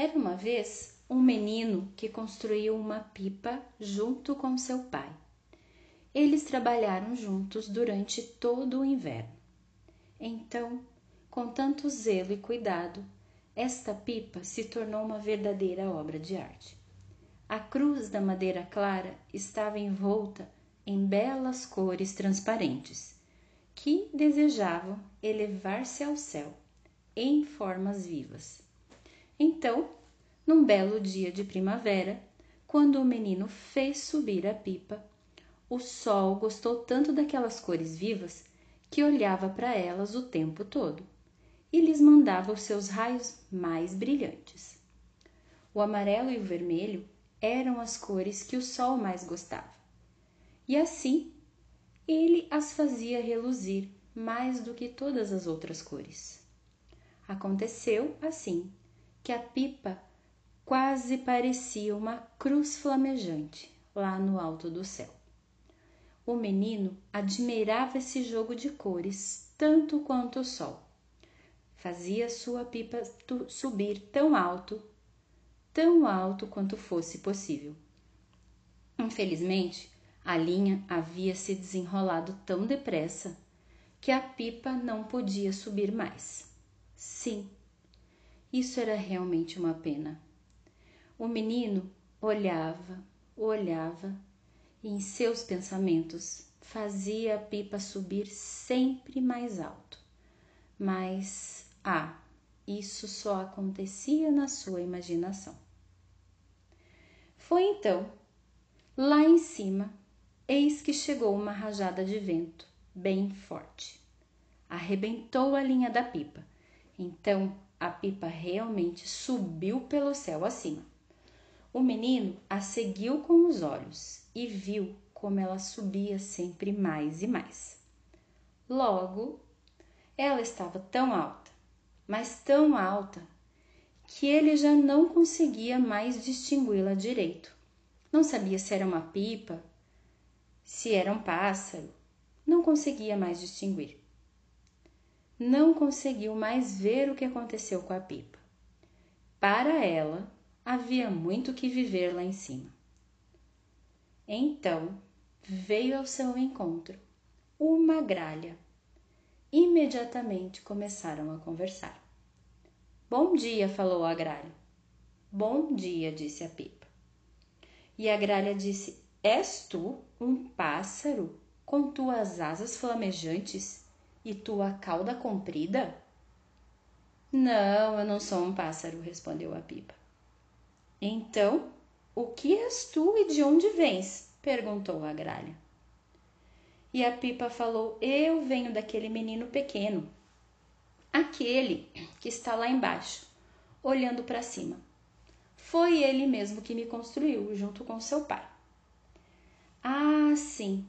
Era uma vez um menino que construiu uma pipa junto com seu pai. Eles trabalharam juntos durante todo o inverno. Então, com tanto zelo e cuidado, esta pipa se tornou uma verdadeira obra de arte. A cruz da madeira clara estava envolta em belas cores transparentes, que desejavam elevar-se ao céu em formas vivas. Então, num belo dia de primavera, quando o menino fez subir a pipa, o sol gostou tanto daquelas cores vivas que olhava para elas o tempo todo e lhes mandava os seus raios mais brilhantes. O amarelo e o vermelho eram as cores que o sol mais gostava. E assim ele as fazia reluzir mais do que todas as outras cores. Aconteceu assim que a pipa quase parecia uma cruz flamejante lá no alto do céu. O menino admirava esse jogo de cores tanto quanto o sol. Fazia sua pipa subir tão alto, tão alto quanto fosse possível. Infelizmente, a linha havia se desenrolado tão depressa que a pipa não podia subir mais. Sim, isso era realmente uma pena. O menino olhava, olhava e em seus pensamentos fazia a pipa subir sempre mais alto. Mas, ah, isso só acontecia na sua imaginação. Foi então, lá em cima, eis que chegou uma rajada de vento bem forte. Arrebentou a linha da pipa. Então a pipa realmente subiu pelo céu acima. O menino a seguiu com os olhos e viu como ela subia sempre mais e mais. Logo, ela estava tão alta, mas tão alta, que ele já não conseguia mais distingui-la direito. Não sabia se era uma pipa, se era um pássaro, não conseguia mais distinguir não conseguiu mais ver o que aconteceu com a pipa. Para ela, havia muito que viver lá em cima. Então veio ao seu encontro uma gralha. Imediatamente começaram a conversar. Bom dia, falou a gralha. Bom dia, disse a pipa. E a gralha disse: És tu um pássaro com tuas asas flamejantes e tua cauda comprida? Não, eu não sou um pássaro, respondeu a pipa. Então, o que és tu e de onde vens? perguntou a gralha. E a pipa falou: Eu venho daquele menino pequeno, aquele que está lá embaixo, olhando para cima. Foi ele mesmo que me construiu, junto com seu pai. Ah, sim,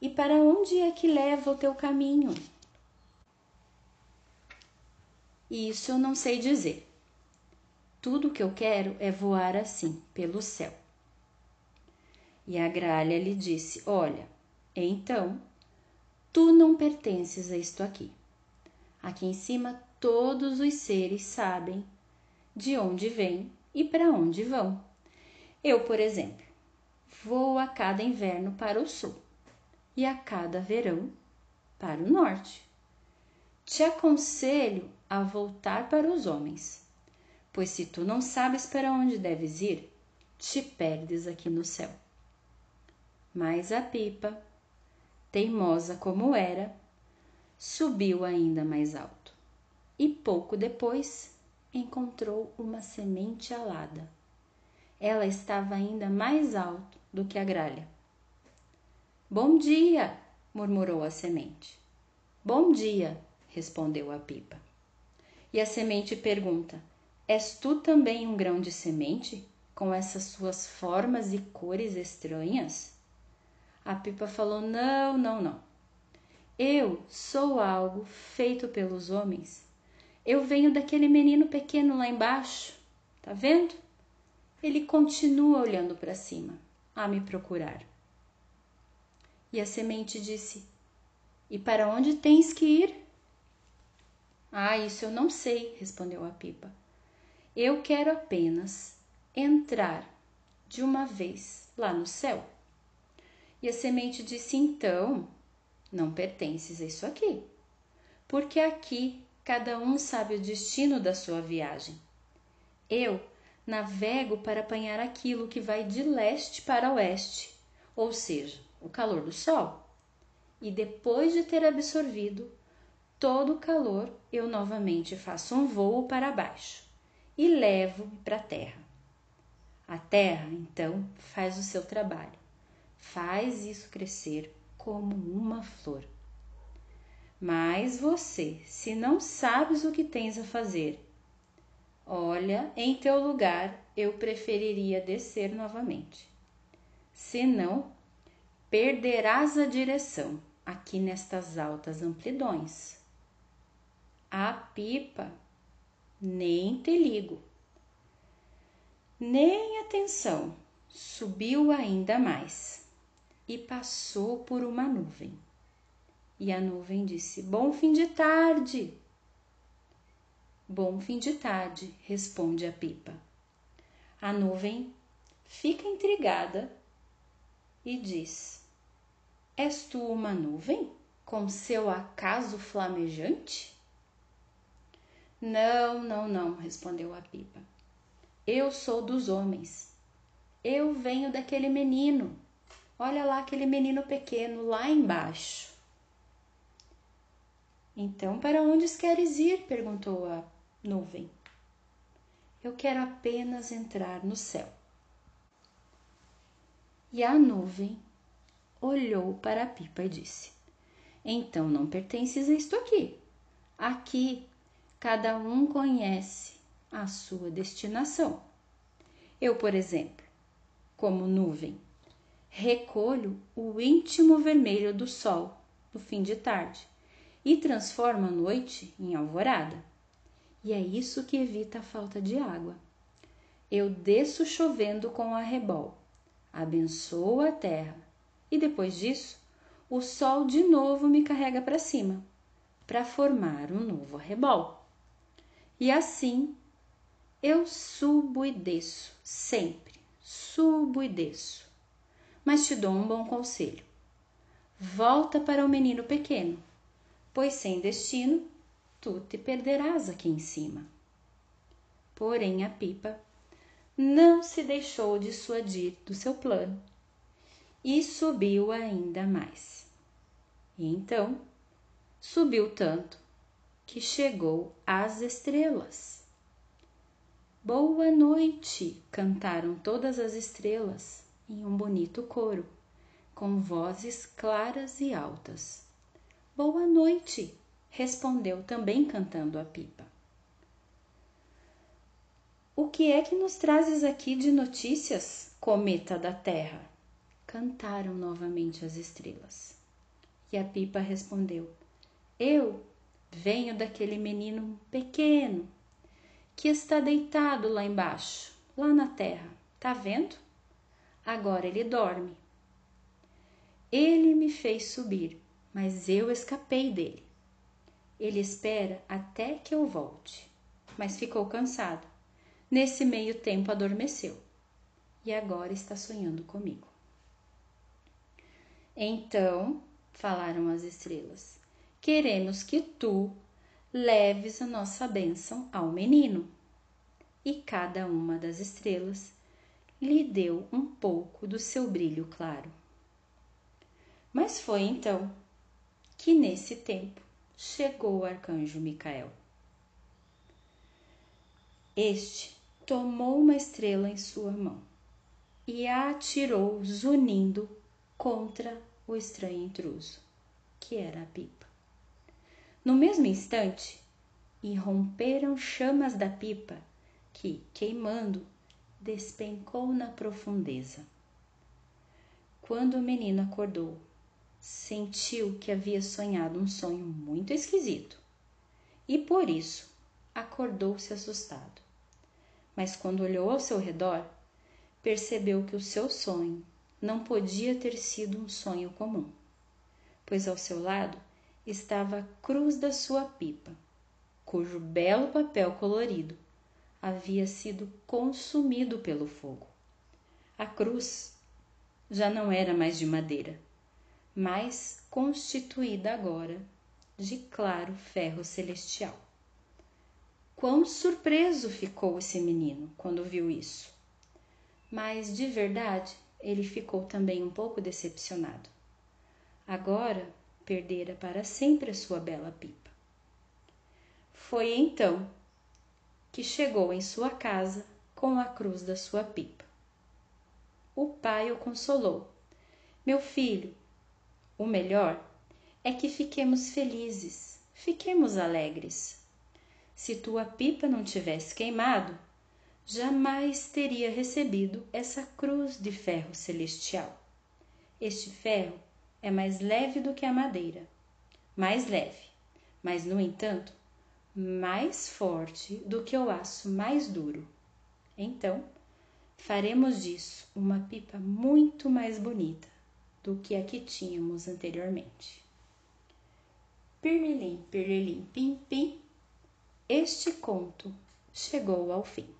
e para onde é que leva o teu caminho? Isso eu não sei dizer. Tudo que eu quero é voar assim, pelo céu. E a gralha lhe disse: Olha, então, tu não pertences a isto aqui. Aqui em cima todos os seres sabem de onde vêm e para onde vão. Eu, por exemplo, vou a cada inverno para o sul e a cada verão para o norte. Te aconselho a voltar para os homens, pois se tu não sabes para onde deves ir, te perdes aqui no céu. Mas a pipa, teimosa como era, subiu ainda mais alto e pouco depois encontrou uma semente alada. Ela estava ainda mais alto do que a gralha Bom dia, murmurou a semente. Bom dia, respondeu a pipa. E a semente pergunta: És tu também um grão de semente, com essas suas formas e cores estranhas? A pipa falou: Não, não, não. Eu sou algo feito pelos homens. Eu venho daquele menino pequeno lá embaixo. Tá vendo? Ele continua olhando para cima, a me procurar. E a semente disse: E para onde tens que ir? Ah, isso eu não sei, respondeu a pipa. Eu quero apenas entrar de uma vez lá no céu. E a semente disse: Então, não pertences a isso aqui, porque aqui cada um sabe o destino da sua viagem. Eu navego para apanhar aquilo que vai de leste para oeste, ou seja, o calor do sol. E depois de ter absorvido todo o calor, eu novamente faço um voo para baixo e levo-me para a terra. A terra, então, faz o seu trabalho, faz isso crescer como uma flor. Mas você, se não sabes o que tens a fazer, olha, em teu lugar eu preferiria descer novamente. Senão, perderás a direção aqui nestas altas amplidões. A pipa, nem te ligo. Nem atenção, subiu ainda mais e passou por uma nuvem. E a nuvem disse: Bom fim de tarde. Bom fim de tarde, responde a pipa. A nuvem fica intrigada e diz: És tu uma nuvem com seu acaso flamejante? Não, não, não, respondeu a pipa. Eu sou dos homens. Eu venho daquele menino. Olha lá aquele menino pequeno lá embaixo. Então, para onde queres ir? perguntou a nuvem. Eu quero apenas entrar no céu. E a nuvem olhou para a pipa e disse: Então não pertences a isto aqui. Aqui cada um conhece a sua destinação. Eu, por exemplo, como nuvem, recolho o íntimo vermelho do sol no fim de tarde e transformo a noite em alvorada. E é isso que evita a falta de água. Eu desço chovendo com arrebol, abençoo a terra e depois disso o sol de novo me carrega para cima para formar um novo arrebol. E assim eu subo e desço, sempre, subo e desço. Mas te dou um bom conselho. Volta para o menino pequeno, pois sem destino tu te perderás aqui em cima. Porém, a pipa não se deixou dissuadir do seu plano e subiu ainda mais. E então subiu tanto que chegou às estrelas. Boa noite! cantaram todas as estrelas em um bonito coro, com vozes claras e altas. Boa noite! respondeu também cantando a pipa. O que é que nos trazes aqui de notícias, cometa da terra? Cantaram novamente as estrelas. E a pipa respondeu: Eu venho daquele menino pequeno que está deitado lá embaixo, lá na terra. Tá vendo? Agora ele dorme. Ele me fez subir, mas eu escapei dele. Ele espera até que eu volte, mas ficou cansado. Nesse meio tempo adormeceu e agora está sonhando comigo. Então falaram as estrelas: Queremos que tu leves a nossa bênção ao menino. E cada uma das estrelas lhe deu um pouco do seu brilho claro. Mas foi então que nesse tempo chegou o arcanjo Micael. Este tomou uma estrela em sua mão e a atirou zunindo contra o estranho intruso, que era a pipa. No mesmo instante, irromperam chamas da pipa que, queimando, despencou na profundeza. Quando o menino acordou, sentiu que havia sonhado um sonho muito esquisito e por isso acordou-se assustado. Mas quando olhou ao seu redor, percebeu que o seu sonho não podia ter sido um sonho comum, pois ao seu lado estava a cruz da sua pipa, cujo belo papel colorido havia sido consumido pelo fogo. A cruz já não era mais de madeira, mas constituída agora de claro ferro celestial. Quão surpreso ficou esse menino quando viu isso! Mas de verdade ele ficou também um pouco decepcionado. Agora perdera para sempre a sua bela pipa. Foi então que chegou em sua casa com a cruz da sua pipa. O pai o consolou. Meu filho, o melhor é que fiquemos felizes, fiquemos alegres. Se tua pipa não tivesse queimado, jamais teria recebido essa cruz de ferro celestial. Este ferro é mais leve do que a madeira, mais leve, mas no entanto, mais forte do que o aço mais duro. Então, faremos disso uma pipa muito mais bonita do que a que tínhamos anteriormente. Pirlilim, pirlilim, pim, pim, este conto chegou ao fim.